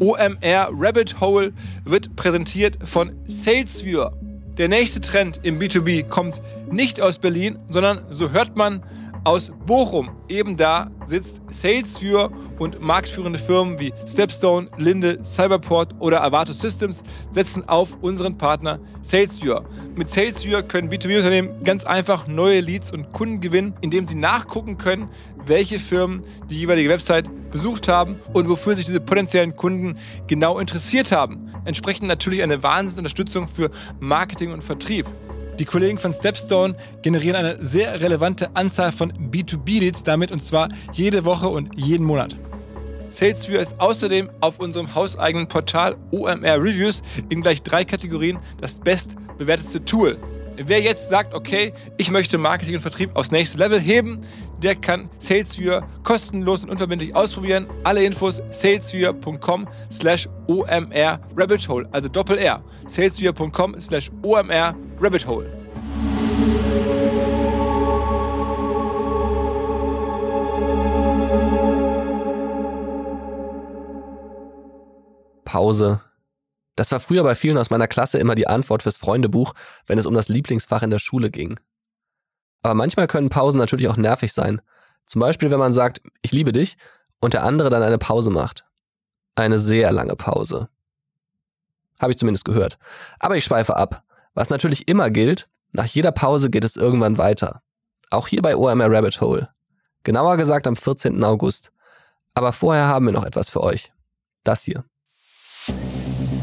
OMR Rabbit Hole wird präsentiert von SalesViewer. Der nächste Trend im B2B kommt nicht aus Berlin, sondern so hört man aus Bochum. Eben da sitzt SalesViewer und marktführende Firmen wie Stepstone, Linde, Cyberport oder Avato Systems setzen auf unseren Partner SalesViewer. Mit SalesViewer können B2B-Unternehmen ganz einfach neue Leads und Kunden gewinnen, indem sie nachgucken können, welche Firmen die jeweilige Website besucht haben und wofür sich diese potenziellen Kunden genau interessiert haben. Entsprechend natürlich eine Wahnsinnsunterstützung für Marketing und Vertrieb. Die Kollegen von Stepstone generieren eine sehr relevante Anzahl von B2B-Leads damit und zwar jede Woche und jeden Monat. SalesViewer ist außerdem auf unserem hauseigenen Portal OMR Reviews in gleich drei Kategorien das bestbewertetste Tool. Wer jetzt sagt, okay, ich möchte Marketing und Vertrieb aufs nächste Level heben, der kann SalesViewer kostenlos und unverbindlich ausprobieren. Alle Infos salesviewer.com slash omr rabbit hole, also Doppel R. salesviewer.com slash omr rabbit hole. Pause. Das war früher bei vielen aus meiner Klasse immer die Antwort fürs Freundebuch, wenn es um das Lieblingsfach in der Schule ging. Aber manchmal können Pausen natürlich auch nervig sein. Zum Beispiel, wenn man sagt, ich liebe dich, und der andere dann eine Pause macht. Eine sehr lange Pause. Habe ich zumindest gehört. Aber ich schweife ab. Was natürlich immer gilt, nach jeder Pause geht es irgendwann weiter. Auch hier bei OMR Rabbit Hole. Genauer gesagt am 14. August. Aber vorher haben wir noch etwas für euch. Das hier.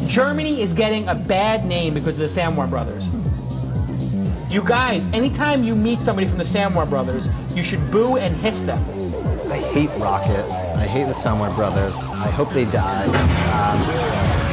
Germany is getting a bad name because of the Samwar brothers. You guys, anytime you meet somebody from the Samwar brothers, you should boo and hiss them. I hate Rocket. I hate the Samwar brothers. I hope they die. Um,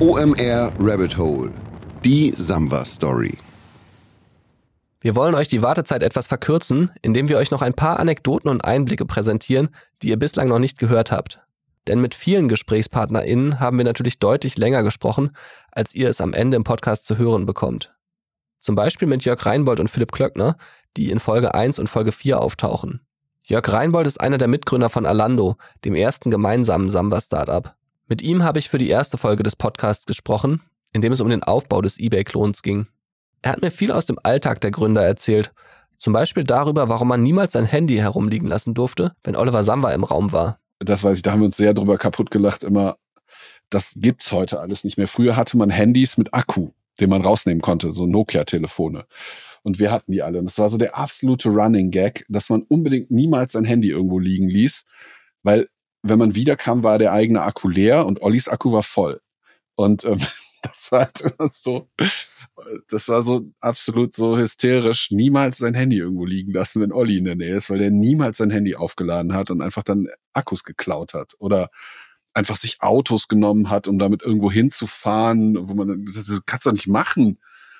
OMR Rabbit Hole. Die Samba Story. Wir wollen euch die Wartezeit etwas verkürzen, indem wir euch noch ein paar Anekdoten und Einblicke präsentieren, die ihr bislang noch nicht gehört habt. Denn mit vielen GesprächspartnerInnen haben wir natürlich deutlich länger gesprochen, als ihr es am Ende im Podcast zu hören bekommt. Zum Beispiel mit Jörg Reinbold und Philipp Klöckner, die in Folge 1 und Folge 4 auftauchen. Jörg Reinbold ist einer der Mitgründer von Alando, dem ersten gemeinsamen Samba-Startup. Mit ihm habe ich für die erste Folge des Podcasts gesprochen, in dem es um den Aufbau des eBay-Klons ging. Er hat mir viel aus dem Alltag der Gründer erzählt, zum Beispiel darüber, warum man niemals sein Handy herumliegen lassen durfte, wenn Oliver Samba im Raum war. Das weiß ich, da haben wir uns sehr drüber kaputt gelacht, immer, das gibt's heute alles nicht mehr. Früher hatte man Handys mit Akku, den man rausnehmen konnte, so Nokia-Telefone. Und wir hatten die alle. Und das war so der absolute Running Gag, dass man unbedingt niemals sein Handy irgendwo liegen ließ, weil wenn man wiederkam, war der eigene Akku leer und Ollis Akku war voll. Und ähm, das war halt so, das war so absolut so hysterisch, niemals sein Handy irgendwo liegen lassen, wenn Olli in der Nähe ist, weil der niemals sein Handy aufgeladen hat und einfach dann Akkus geklaut hat. Oder einfach sich Autos genommen hat, um damit irgendwo hinzufahren, wo man das kannst du doch nicht machen.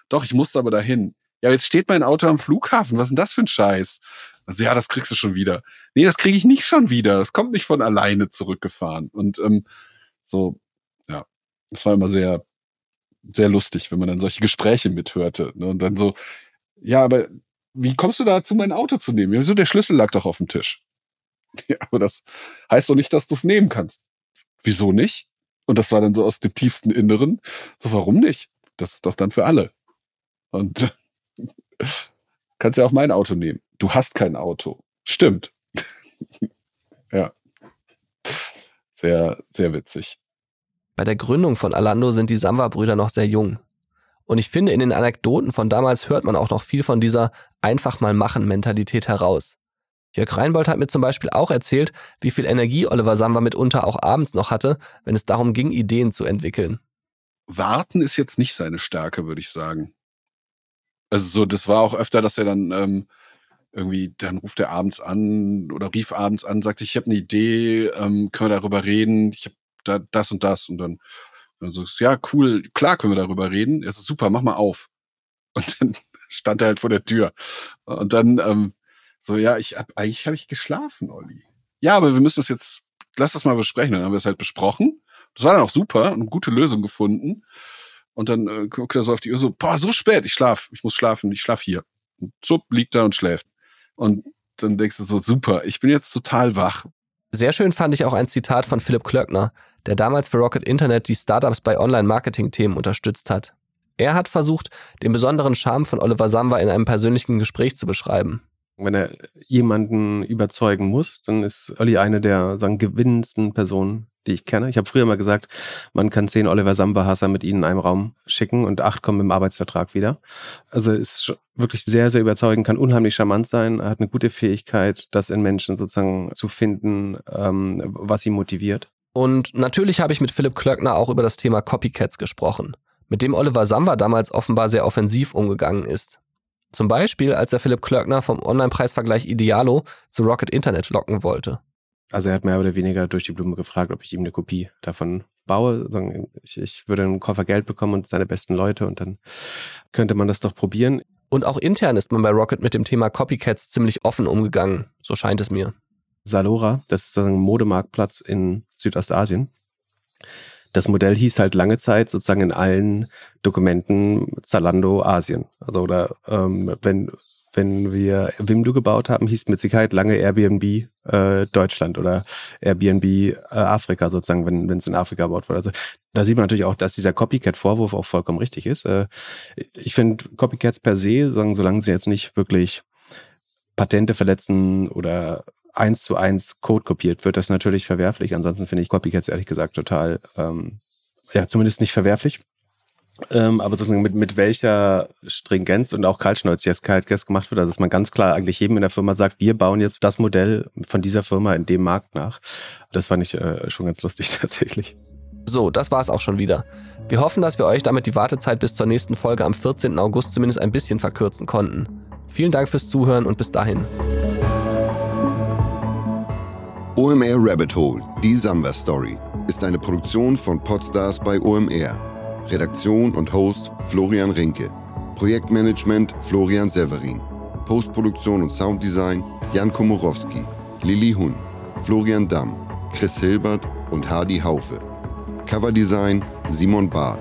Doch, ich musste aber dahin. Ja, jetzt steht mein Auto am Flughafen. Was ist denn das für ein Scheiß? Also ja, das kriegst du schon wieder. Nee, das kriege ich nicht schon wieder. Das kommt nicht von alleine zurückgefahren. Und ähm, so, ja, das war immer sehr, sehr lustig, wenn man dann solche Gespräche mithörte. Ne? Und dann so, ja, aber wie kommst du dazu, mein Auto zu nehmen? Wieso, der Schlüssel lag doch auf dem Tisch. Ja, aber das heißt doch nicht, dass du es nehmen kannst. Wieso nicht? Und das war dann so aus dem tiefsten Inneren. So, warum nicht? Das ist doch dann für alle. Und kannst ja auch mein Auto nehmen du hast kein Auto. Stimmt. ja. Sehr, sehr witzig. Bei der Gründung von Alando sind die Samba-Brüder noch sehr jung. Und ich finde, in den Anekdoten von damals hört man auch noch viel von dieser einfach mal machen Mentalität heraus. Jörg Reinbold hat mir zum Beispiel auch erzählt, wie viel Energie Oliver Samba mitunter auch abends noch hatte, wenn es darum ging, Ideen zu entwickeln. Warten ist jetzt nicht seine Stärke, würde ich sagen. Also so, das war auch öfter, dass er dann ähm, irgendwie, dann ruft er abends an oder rief abends an, sagt, ich habe eine Idee, ähm, können wir darüber reden, ich habe da das und das und dann, dann du, ja, cool, klar können wir darüber reden. Er sagt, super, mach mal auf. Und dann stand er halt vor der Tür. Und dann ähm, so, ja, ich hab, eigentlich habe ich geschlafen, Olli. Ja, aber wir müssen das jetzt lass das mal besprechen. Dann haben wir es halt besprochen. Das war dann auch super, eine gute Lösung gefunden. Und dann äh, guckt er so auf die Uhr so, boah, so spät, ich schlaf, ich muss schlafen, ich schlaf hier. Und zupp, liegt da und schläft. Und dann denkst du so, super, ich bin jetzt total wach. Sehr schön fand ich auch ein Zitat von Philipp Klöckner, der damals für Rocket Internet die Startups bei Online-Marketing-Themen unterstützt hat. Er hat versucht, den besonderen Charme von Oliver Samba in einem persönlichen Gespräch zu beschreiben. Wenn er jemanden überzeugen muss, dann ist Olli eine der sagen, gewinnendsten Personen, die ich kenne. Ich habe früher mal gesagt, man kann zehn Oliver Samba-Hasser mit ihnen in einem Raum schicken und acht kommen im Arbeitsvertrag wieder. Also ist wirklich sehr, sehr überzeugend, kann unheimlich charmant sein, hat eine gute Fähigkeit, das in Menschen sozusagen zu finden, ähm, was sie motiviert. Und natürlich habe ich mit Philipp Klöckner auch über das Thema Copycats gesprochen, mit dem Oliver Samba damals offenbar sehr offensiv umgegangen ist. Zum Beispiel, als er Philipp Klöckner vom Online-Preisvergleich Idealo zu Rocket Internet locken wollte. Also er hat mehr oder weniger durch die Blume gefragt, ob ich ihm eine Kopie davon baue. Ich, ich würde einen Koffer Geld bekommen und seine besten Leute und dann könnte man das doch probieren. Und auch intern ist man bei Rocket mit dem Thema Copycats ziemlich offen umgegangen, so scheint es mir. Salora, das ist ein Modemarktplatz in Südostasien das Modell hieß halt lange Zeit sozusagen in allen Dokumenten Zalando Asien. Also oder ähm, wenn wenn wir Wimdu gebaut haben, hieß mit Sicherheit lange Airbnb äh, Deutschland oder Airbnb äh, Afrika sozusagen, wenn es in Afrika gebaut wurde. Also da sieht man natürlich auch, dass dieser Copycat-Vorwurf auch vollkommen richtig ist. Äh, ich finde Copycats per se, sagen, solange sie jetzt nicht wirklich Patente verletzen oder eins zu eins Code kopiert wird, das natürlich verwerflich. Ansonsten finde ich Copycats ehrlich gesagt total, ähm, ja, zumindest nicht verwerflich. Ähm, aber sozusagen mit, mit welcher Stringenz und auch Kaltschnäuzigkeit das gemacht wird, also dass man ganz klar eigentlich jedem in der Firma sagt, wir bauen jetzt das Modell von dieser Firma in dem Markt nach. Das fand ich äh, schon ganz lustig tatsächlich. So, das war's auch schon wieder. Wir hoffen, dass wir euch damit die Wartezeit bis zur nächsten Folge am 14. August zumindest ein bisschen verkürzen konnten. Vielen Dank fürs Zuhören und bis dahin. OMR Rabbit Hole, die Samba Story, ist eine Produktion von Podstars bei OMR. Redaktion und Host Florian Rinke. Projektmanagement Florian Severin. Postproduktion und Sounddesign Jan Komorowski, Lili Hun, Florian Damm, Chris Hilbert und Hardy Haufe. Coverdesign Simon Barth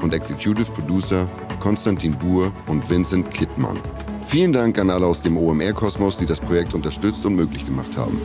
und Executive Producer Konstantin Buhr und Vincent Kittmann. Vielen Dank an alle aus dem OMR-Kosmos, die das Projekt unterstützt und möglich gemacht haben.